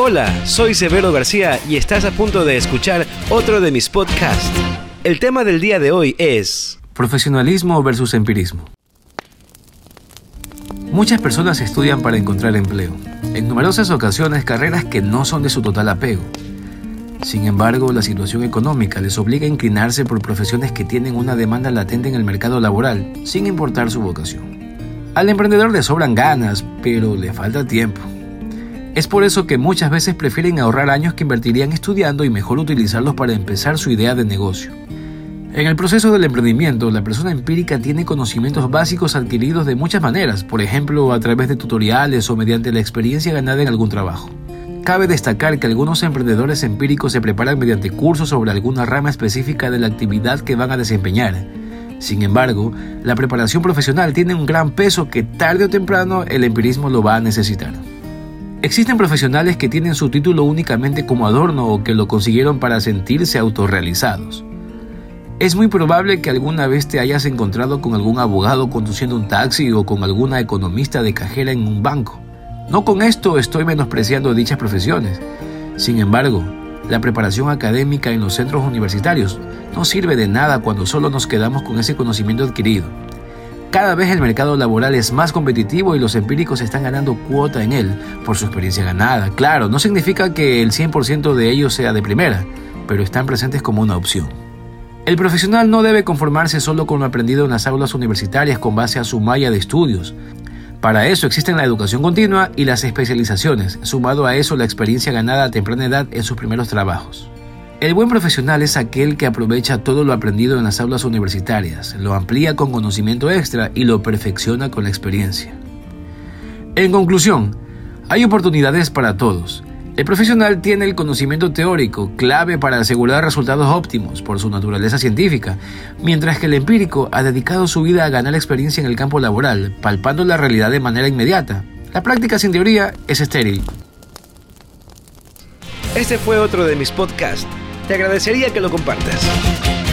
Hola, soy Severo García y estás a punto de escuchar otro de mis podcasts. El tema del día de hoy es... Profesionalismo versus empirismo. Muchas personas estudian para encontrar empleo, en numerosas ocasiones carreras que no son de su total apego. Sin embargo, la situación económica les obliga a inclinarse por profesiones que tienen una demanda latente en el mercado laboral, sin importar su vocación. Al emprendedor le sobran ganas, pero le falta tiempo. Es por eso que muchas veces prefieren ahorrar años que invertirían estudiando y mejor utilizarlos para empezar su idea de negocio. En el proceso del emprendimiento, la persona empírica tiene conocimientos básicos adquiridos de muchas maneras, por ejemplo a través de tutoriales o mediante la experiencia ganada en algún trabajo. Cabe destacar que algunos emprendedores empíricos se preparan mediante cursos sobre alguna rama específica de la actividad que van a desempeñar. Sin embargo, la preparación profesional tiene un gran peso que tarde o temprano el empirismo lo va a necesitar. Existen profesionales que tienen su título únicamente como adorno o que lo consiguieron para sentirse autorrealizados. Es muy probable que alguna vez te hayas encontrado con algún abogado conduciendo un taxi o con alguna economista de cajera en un banco. No con esto estoy menospreciando dichas profesiones. Sin embargo, la preparación académica en los centros universitarios no sirve de nada cuando solo nos quedamos con ese conocimiento adquirido. Cada vez el mercado laboral es más competitivo y los empíricos están ganando cuota en él por su experiencia ganada. Claro, no significa que el 100% de ellos sea de primera, pero están presentes como una opción. El profesional no debe conformarse solo con lo aprendido en las aulas universitarias con base a su malla de estudios. Para eso existen la educación continua y las especializaciones, sumado a eso la experiencia ganada a temprana edad en sus primeros trabajos. El buen profesional es aquel que aprovecha todo lo aprendido en las aulas universitarias, lo amplía con conocimiento extra y lo perfecciona con la experiencia. En conclusión, hay oportunidades para todos, el profesional tiene el conocimiento teórico, clave para asegurar resultados óptimos por su naturaleza científica, mientras que el empírico ha dedicado su vida a ganar experiencia en el campo laboral, palpando la realidad de manera inmediata. La práctica sin teoría es estéril. Este fue otro de mis podcasts. Te agradecería que lo compartas.